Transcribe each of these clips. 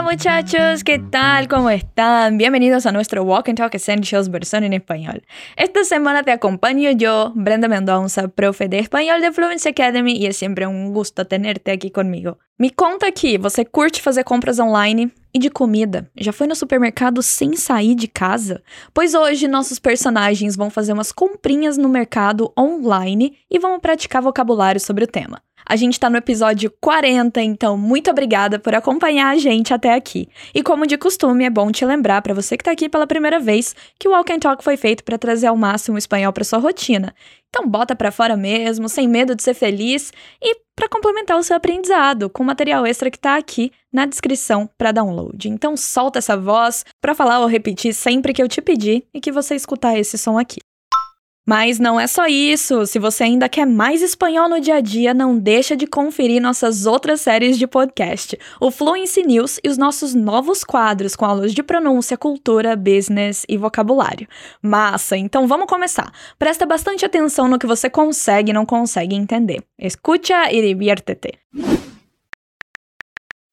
Hola muchachos, ¿qué tal? ¿Cómo están? Bienvenidos a nuestro Walk and Talk Essentials versión en español. Esta semana te acompaño yo, Brenda Mendonça, profe de español de Fluency Academy, e é sempre um gosto tenerte aqui comigo. Me conta aqui, você curte fazer compras online? E de comida? Já foi no supermercado sem sair de casa? Pois hoje nossos personagens vão fazer umas comprinhas no mercado online e vão praticar vocabulário sobre o tema. A gente está no episódio 40, então muito obrigada por acompanhar a gente até aqui. E como de costume, é bom te lembrar para você que está aqui pela primeira vez que o Walk and Talk foi feito para trazer ao máximo o espanhol para sua rotina. Então bota para fora mesmo, sem medo de ser feliz e para complementar o seu aprendizado com material extra que está aqui na descrição para download. Então solta essa voz para falar ou repetir sempre que eu te pedir e que você escutar esse som aqui. Mas não é só isso. Se você ainda quer mais espanhol no dia a dia, não deixa de conferir nossas outras séries de podcast, o Fluency News e os nossos novos quadros com aulas de pronúncia, cultura, business e vocabulário. Massa! Então vamos começar. Presta bastante atenção no que você consegue e não consegue entender. Escucha e diviértete.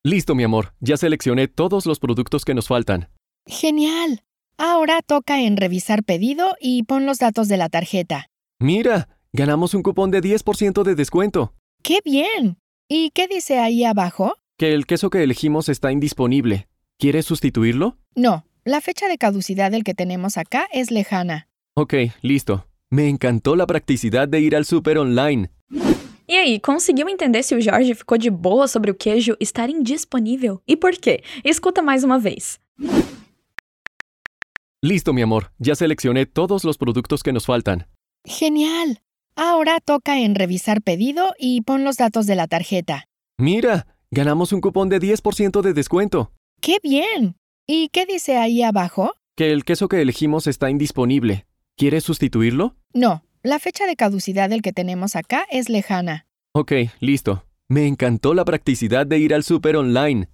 Listo, mi amor. Ya seleccioné todos los productos que nos faltan. Genial. Ahora toca en revisar pedido y pon los datos de la tarjeta. Mira, ganamos un cupón de 10% de descuento. ¡Qué bien! ¿Y qué dice ahí abajo? Que el queso que elegimos está indisponible. ¿Quieres sustituirlo? No, la fecha de caducidad del que tenemos acá es lejana. Ok, listo. Me encantó la practicidad de ir al súper online. E aí, conseguiu entender se o Jorge ficou de boa sobre o queijo estar indisponível? E por quê? Escuta mais uma vez. Listo, mi amor. Ya seleccioné todos los productos que nos faltan. Genial. Ahora toca en revisar pedido y pon los datos de la tarjeta. Mira, ganamos un cupón de 10% de descuento. ¡Qué bien! ¿Y qué dice ahí abajo? Que el queso que elegimos está indisponible. ¿Quieres sustituirlo? No, la fecha de caducidad del que tenemos acá es lejana. Ok, listo. Me encantó la practicidad de ir al súper online.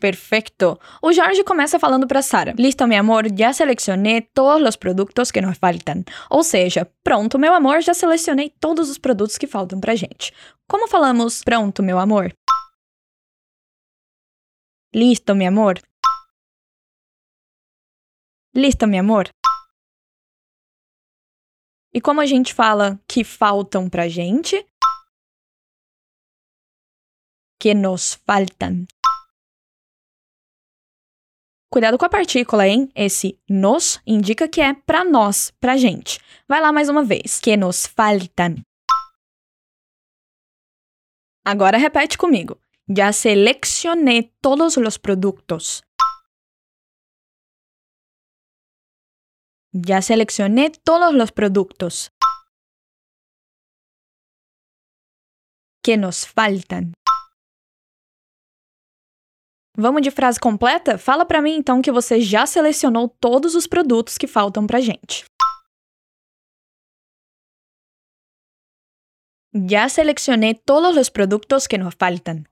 Perfecto. O Jorge começa falando para Sara: Listo, meu amor, já selecionei todos os produtos que nos faltam. Ou seja, pronto, meu amor, já selecionei todos os produtos que faltam pra gente. Como falamos pronto, meu amor? Listo, meu amor. Listo, meu amor. E como a gente fala que faltam pra gente? Que nos faltam. Cuidado com a partícula, hein? Esse nos indica que é pra nós, pra gente. Vai lá mais uma vez. Que nos faltam. Agora repete comigo. Já seleccionei todos os produtos. Já seleccionei todos os produtos. Que nos faltam. Vamos de frase completa? Fala para mim então que você já selecionou todos os produtos que faltam pra gente. Já seleccionei todos os produtos que nos faltam.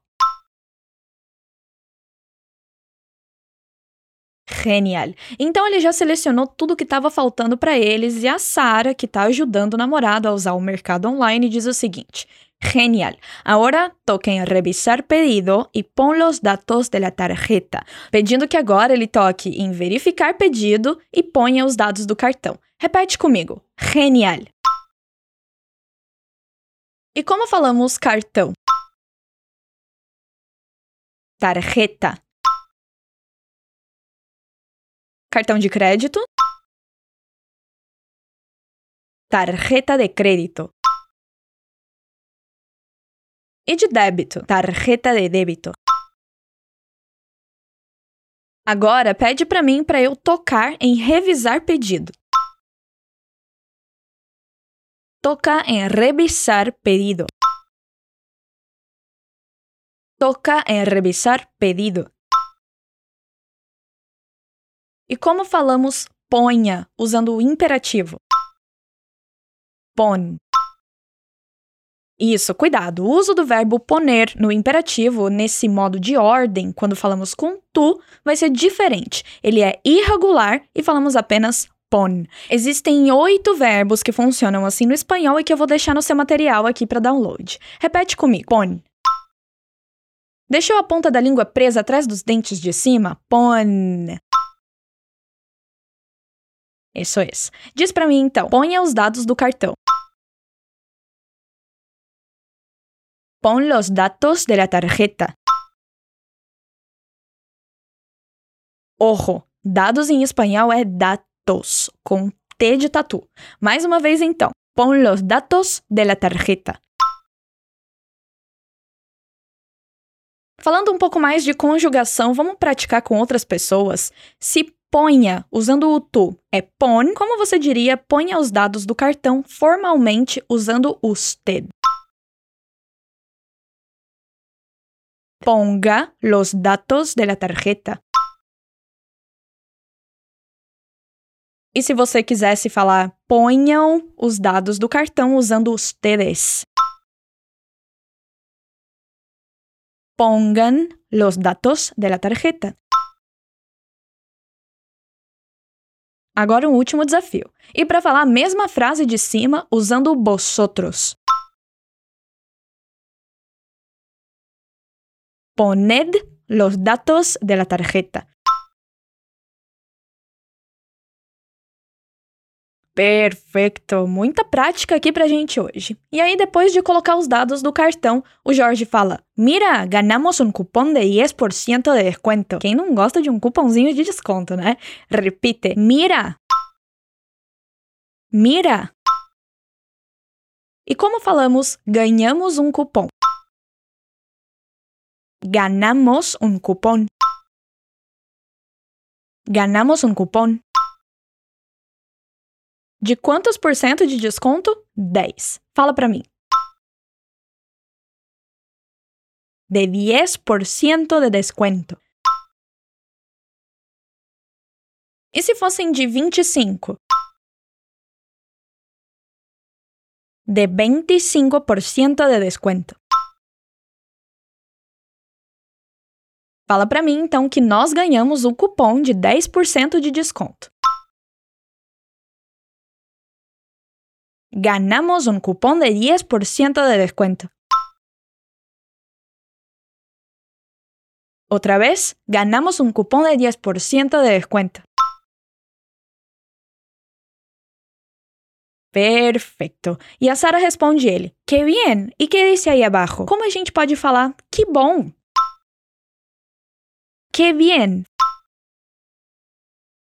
Genial. Então ele já selecionou tudo que estava faltando para eles e a Sara, que está ajudando o namorado a usar o mercado online, diz o seguinte: Genial. Ahora toquen revisar pedido e pon los datos de la tarjeta. Pedindo que agora ele toque em verificar pedido e ponha os dados do cartão. Repete comigo. Genial. E como falamos cartão? Tarjeta. Cartão de crédito? Tarjeta de crédito. E de débito, tarjeta de débito. Agora pede para mim para eu tocar em revisar pedido. Toca em revisar pedido. Toca em revisar pedido. E como falamos ponha usando o imperativo? Pon. Isso, cuidado. O uso do verbo poner no imperativo, nesse modo de ordem, quando falamos com tu, vai ser diferente. Ele é irregular e falamos apenas pon. Existem oito verbos que funcionam assim no espanhol e que eu vou deixar no seu material aqui para download. Repete comigo: pon, Deixou a ponta da língua presa atrás dos dentes de cima? Pon. Isso é. Diz para mim então. Ponha os dados do cartão. Pon los datos de la tarjeta. Ojo, dados em espanhol é datos, com T de tatu. Mais uma vez então. Pon los datos de la tarjeta. Falando um pouco mais de conjugação, vamos praticar com outras pessoas. Se ponha, usando o tu, é pon, como você diria, ponha os dados do cartão formalmente usando usted. Ponga los datos de la tarjeta. E se você quisesse falar, ponham os dados do cartão usando ustedes. Pongan los datos de la tarjeta. Agora um último desafio. E para falar a mesma frase de cima usando vosotros. Poned los datos de la tarjeta. Perfeito! Muita prática aqui pra gente hoje. E aí, depois de colocar os dados do cartão, o Jorge fala: Mira, ganhamos um cupom de 10% de desconto. Quem não gosta de um cupomzinho de desconto, né? Repite: Mira! Mira! E como falamos, ganhamos um cupom. Ganamos um cupom. Ganamos um cupom. De quantos por cento de desconto? 10. Fala para mim. De 10% de desconto. E se fossem de 25? De 25% de desconto. Fala para mim então que nós ganhamos o cupom de 10% de desconto. ganamos un cupón de 10% de descuento. Otra vez, ganamos un cupón de 10% de descuento. Perfeito. E a Sara responde ele: Que bien! E que disse aí abaixo? Como a gente pode falar que bom? Que bien!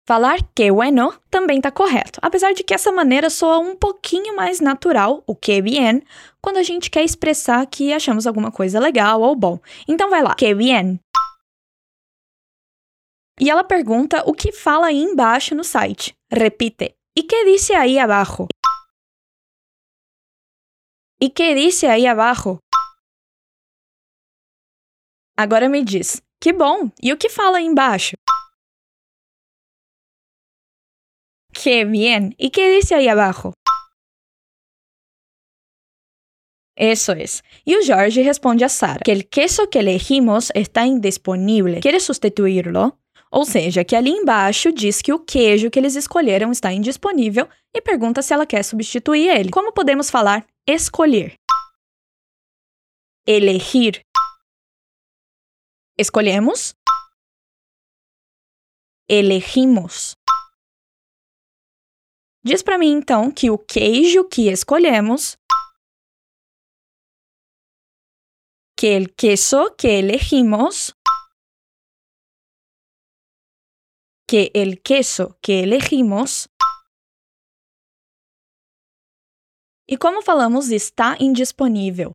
Falar que bueno também está correto, apesar de que essa maneira soa um pouquinho mais natural, o que bien, quando a gente quer expressar que achamos alguma coisa legal ou bom. Então vai lá, que bien. E ela pergunta o que fala aí embaixo no site. Repite. E que disse aí abaixo? E que disse aí abaixo? Agora me diz, que bom! E o que fala aí embaixo? ¡Qué bien! ¿Y qué dice ahí abajo? Eso es. Y George responde a Sara que el queso que elegimos está indisponível. ¿Quieres sustituirlo? Ou seja, que ali embaixo diz que o queijo que eles escolheram está indisponível e pergunta se ela quer substituir ele. Como podemos falar escolher? Elegir. Escolhemos. Elegimos. Diz para mim então que o queijo que escolhemos, que el queso que elegimos, que el queso que elegimos, e como falamos está indisponível.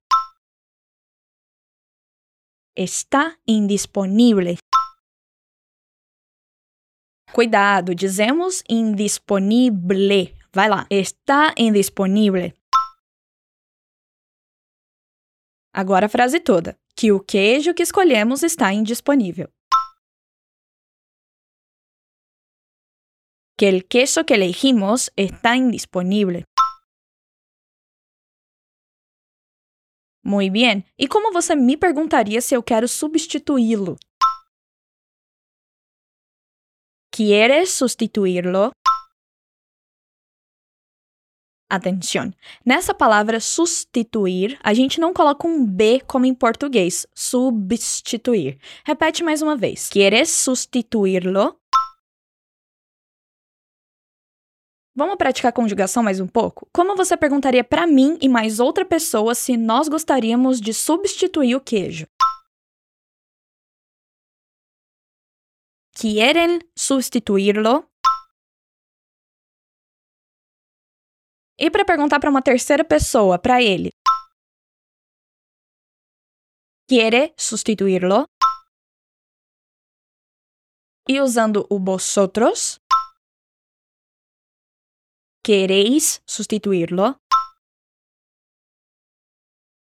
Está indisponível. Cuidado, dizemos indisponível. Vai lá, está indisponível. Agora a frase toda: que o queijo que escolhemos está indisponível. Que el queso que elegimos está indisponível. Muito bem. E como você me perguntaria se eu quero substituí-lo? ¿Quieres sustituirlo? Atenção! Nessa palavra substituir, a gente não coloca um B como em português, substituir. Repete mais uma vez. Quieres sustituirlo? Vamos praticar conjugação mais um pouco? Como você perguntaria para mim e mais outra pessoa se nós gostaríamos de substituir o queijo? Quieren sustituirlo? E para perguntar para uma terceira pessoa, para ele. Quiere sustituirlo? E usando o vosotros, ¿Queréis sustituirlo?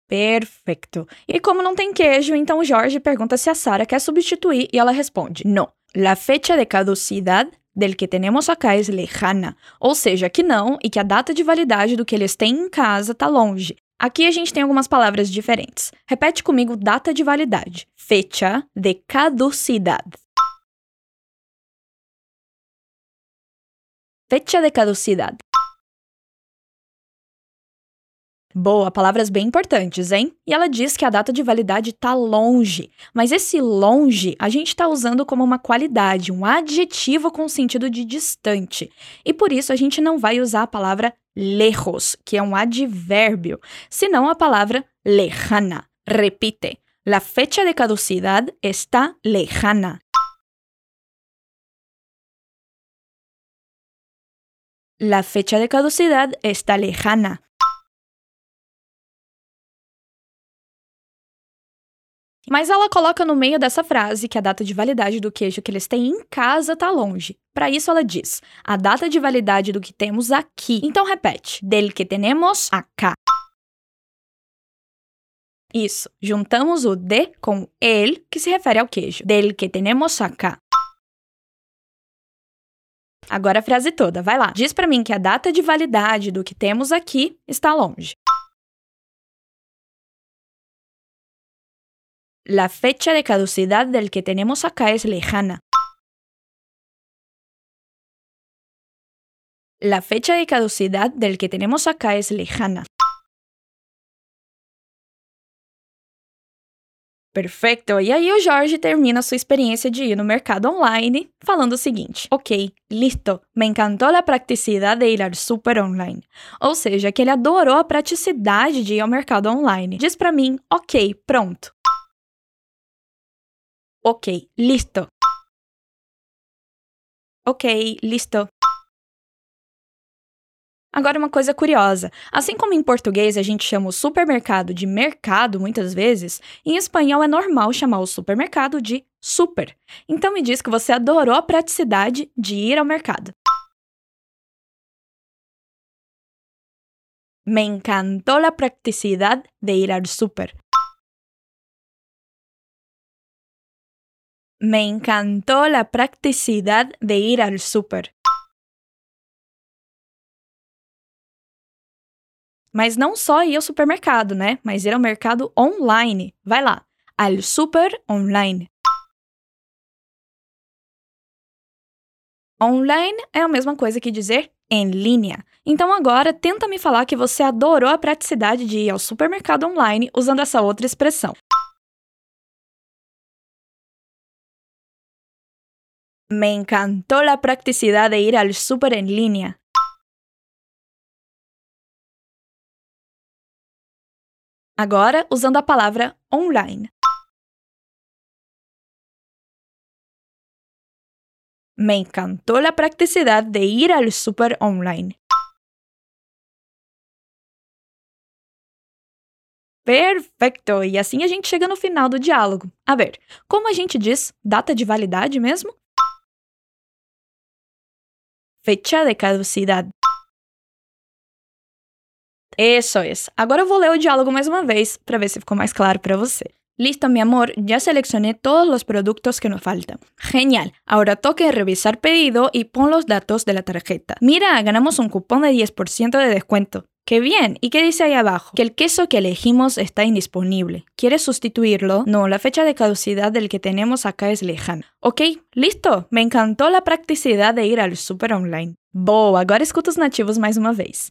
Perfeito. E como não tem queijo, então o Jorge pergunta se a Sara quer substituir e ela responde: Não. La fecha de caducidad del que tenemos acá es lejana. Ou seja, que não e que a data de validade do que eles têm em casa está longe. Aqui a gente tem algumas palavras diferentes. Repete comigo data de validade. Fecha de caducidad. Fecha de caducidade. Boa, palavras bem importantes, hein? E ela diz que a data de validade está longe, mas esse longe a gente está usando como uma qualidade, um adjetivo com sentido de distante. E por isso a gente não vai usar a palavra lejos, que é um advérbio, senão a palavra lejana. Repite: La fecha de caducidad está lejana. La fecha de caducidad está lejana. Mas ela coloca no meio dessa frase que a data de validade do queijo que eles têm em casa está longe. Para isso ela diz: a data de validade do que temos aqui. Então repete: del que tenemos acá. Isso, juntamos o de com el, que se refere ao queijo. Del que tenemos acá. Agora a frase toda, vai lá. Diz para mim que a data de validade do que temos aqui está longe. La fecha de caducidad del que tenemos acá es lejana. La fecha de caducidad del que tenemos acá es lejana. Perfeito! E aí o Jorge termina sua experiência de ir no mercado online falando o seguinte: Ok, listo, me encantou a praticidade de ir ao super online. Ou seja, que ele adorou a praticidade de ir ao mercado online. Diz para mim: Ok, pronto. Ok, listo. Ok, listo. Agora, uma coisa curiosa: assim como em português a gente chama o supermercado de mercado muitas vezes, em espanhol é normal chamar o supermercado de super. Então me diz que você adorou a praticidade de ir ao mercado. Me encantó la practicidad de ir al super. Me encantó la practicidad de ir al super. Mas não só ir ao supermercado, né? Mas ir ao mercado online. Vai lá. Al super online. Online é a mesma coisa que dizer em linha. Então agora tenta me falar que você adorou a praticidade de ir ao supermercado online usando essa outra expressão. Me encantó la practicidad de ir al super en línea. Agora, usando a palavra online. Me encantó la practicidad de ir al super online. Perfeito! E assim a gente chega no final do diálogo. A ver, como a gente diz data de validade mesmo? Fecha de caducidade. Eso es. Agora eu vou ler o diálogo mais uma vez para ver se ficou mais claro para você. Listo, mi amor, ya seleccioné todos los productos que nos faltan. Genial, ahora toque revisar pedido y pon los datos de la tarjeta. Mira, ganamos un cupón de 10% de descuento. ¡Qué bien! ¿Y qué dice ahí abajo? Que el queso que elegimos está indisponible. ¿Quieres sustituirlo? No, la fecha de caducidad del que tenemos acá es lejana. Ok, listo! Me encantó la practicidad de ir al super online. Boa, agora escuta os nativos mais uma vez.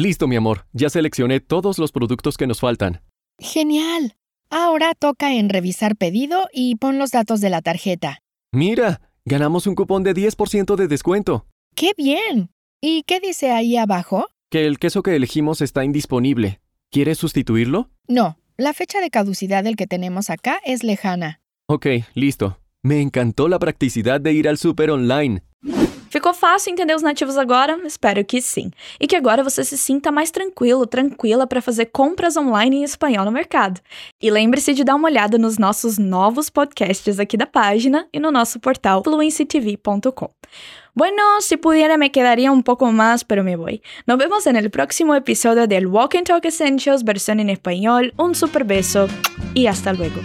Listo, mi amor. Ya seleccioné todos los productos que nos faltan. Genial. Ahora toca en revisar pedido y pon los datos de la tarjeta. Mira, ganamos un cupón de 10% de descuento. ¡Qué bien! ¿Y qué dice ahí abajo? Que el queso que elegimos está indisponible. ¿Quieres sustituirlo? No, la fecha de caducidad del que tenemos acá es lejana. Ok, listo. Me encantó la practicidad de ir al súper online. Ficou fácil entender os nativos agora? Espero que sim. E que agora você se sinta mais tranquilo, tranquila para fazer compras online em espanhol no mercado. E lembre-se de dar uma olhada nos nossos novos podcasts aqui da página e no nosso portal fluencytv.com. Bueno, si pudiera me quedaría un poco más, pero me voy. Nos vemos en el próximo episodio del Walk and Talk Essentials versión en español. Un super beso y hasta luego.